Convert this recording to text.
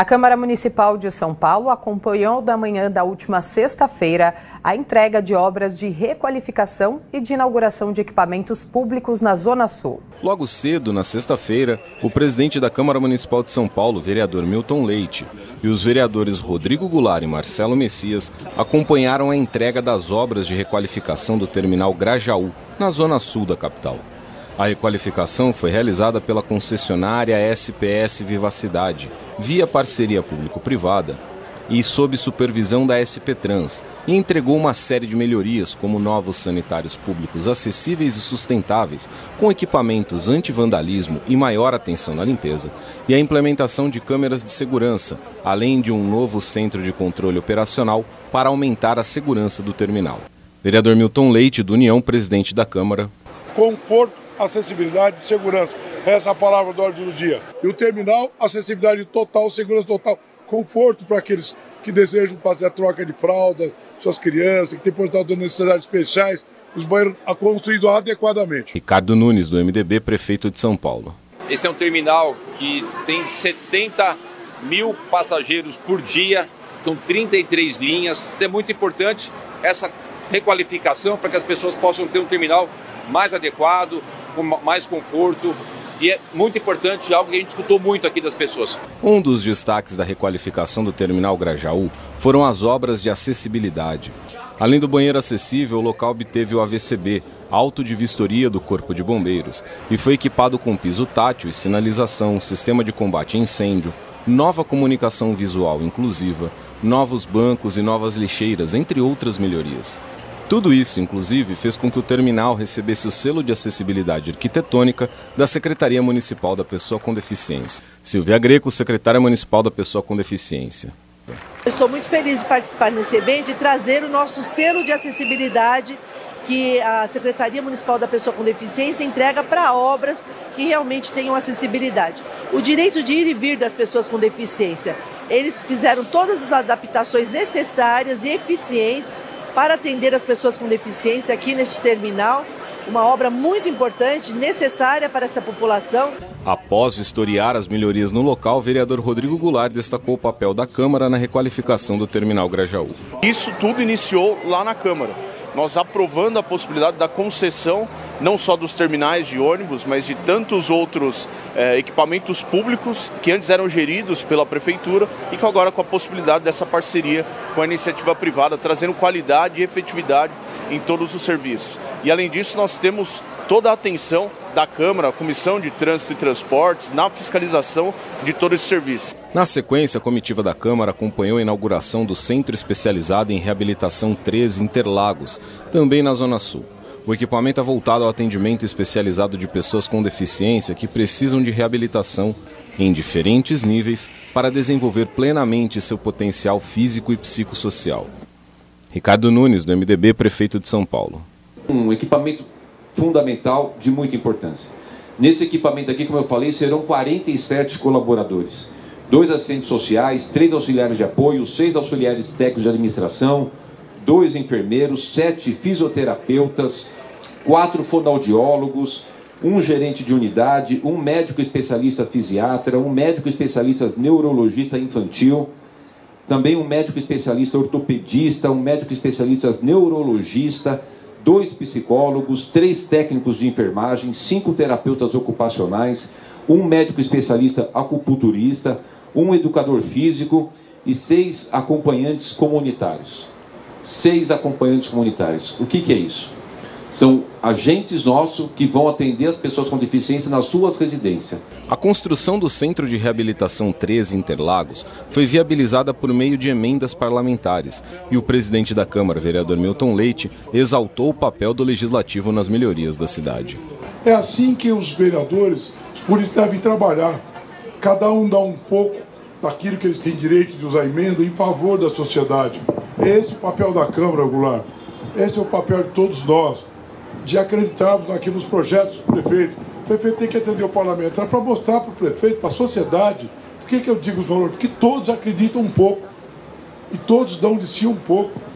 A Câmara Municipal de São Paulo acompanhou da manhã da última sexta-feira a entrega de obras de requalificação e de inauguração de equipamentos públicos na Zona Sul. Logo cedo, na sexta-feira, o presidente da Câmara Municipal de São Paulo, vereador Milton Leite, e os vereadores Rodrigo Goulart e Marcelo Messias acompanharam a entrega das obras de requalificação do terminal Grajaú, na Zona Sul da capital. A requalificação foi realizada pela concessionária SPS Vivacidade, via parceria público-privada, e sob supervisão da SP Trans, e entregou uma série de melhorias, como novos sanitários públicos acessíveis e sustentáveis, com equipamentos anti-vandalismo e maior atenção na limpeza, e a implementação de câmeras de segurança, além de um novo centro de controle operacional para aumentar a segurança do terminal. Vereador Milton Leite, do União, presidente da Câmara. Conforto acessibilidade e segurança. Essa é a palavra do ordem do dia. E o terminal, acessibilidade total, segurança total, conforto para aqueles que desejam fazer a troca de fralda, suas crianças, que têm portado de necessidades especiais, os banheiros construídos adequadamente. Ricardo Nunes, do MDB, prefeito de São Paulo. Esse é um terminal que tem 70 mil passageiros por dia, são 33 linhas. É muito importante essa requalificação para que as pessoas possam ter um terminal mais adequado, com mais conforto. E é muito importante, algo que a gente escutou muito aqui das pessoas. Um dos destaques da requalificação do terminal Grajaú foram as obras de acessibilidade. Além do banheiro acessível, o local obteve o AVCB, Auto de Vistoria do Corpo de Bombeiros, e foi equipado com piso tátil e sinalização, sistema de combate a incêndio, nova comunicação visual inclusiva, novos bancos e novas lixeiras, entre outras melhorias. Tudo isso, inclusive, fez com que o terminal recebesse o selo de acessibilidade arquitetônica da Secretaria Municipal da Pessoa com Deficiência. Silvia Greco, secretária municipal da Pessoa com Deficiência. Estou muito feliz de participar nesse evento e trazer o nosso selo de acessibilidade que a Secretaria Municipal da Pessoa com Deficiência entrega para obras que realmente tenham acessibilidade. O direito de ir e vir das pessoas com deficiência. Eles fizeram todas as adaptações necessárias e eficientes para atender as pessoas com deficiência aqui neste terminal. Uma obra muito importante, necessária para essa população. Após vistoriar as melhorias no local, o vereador Rodrigo Goulart destacou o papel da Câmara na requalificação do terminal Grajaú. Isso tudo iniciou lá na Câmara nós aprovando a possibilidade da concessão não só dos terminais de ônibus, mas de tantos outros é, equipamentos públicos que antes eram geridos pela prefeitura e que agora com a possibilidade dessa parceria com a iniciativa privada, trazendo qualidade e efetividade em todos os serviços. E além disso, nós temos toda a atenção da Câmara, a Comissão de Trânsito e Transportes, na fiscalização de todo esse serviço. Na sequência, a comitiva da Câmara acompanhou a inauguração do Centro Especializado em Reabilitação 3 Interlagos, também na Zona Sul. O equipamento é voltado ao atendimento especializado de pessoas com deficiência que precisam de reabilitação em diferentes níveis para desenvolver plenamente seu potencial físico e psicossocial. Ricardo Nunes, do MDB, prefeito de São Paulo. Um equipamento fundamental de muita importância. Nesse equipamento aqui, como eu falei, serão 47 colaboradores. Dois assistentes sociais, três auxiliares de apoio, seis auxiliares técnicos de administração, dois enfermeiros, sete fisioterapeutas, quatro fonoaudiólogos, um gerente de unidade, um médico especialista fisiatra, um médico especialista neurologista infantil, também um médico especialista ortopedista, um médico especialista neurologista, dois psicólogos, três técnicos de enfermagem, cinco terapeutas ocupacionais, um médico especialista acupunturista, um educador físico e seis acompanhantes comunitários. Seis acompanhantes comunitários. O que, que é isso? São agentes nossos que vão atender as pessoas com deficiência nas suas residências. A construção do Centro de Reabilitação 13 Interlagos foi viabilizada por meio de emendas parlamentares e o presidente da Câmara, vereador Milton Leite, exaltou o papel do legislativo nas melhorias da cidade. É assim que os vereadores, os políticos devem trabalhar. Cada um dá um pouco daquilo que eles têm direito de usar emenda em favor da sociedade. Esse é o papel da Câmara, Goulart. Esse é o papel de todos nós de acreditarmos aqui nos projetos do prefeito. O prefeito tem que atender o parlamento. É para mostrar para o prefeito, para a sociedade, por que, que eu digo os valores? Porque todos acreditam um pouco. E todos dão de si um pouco.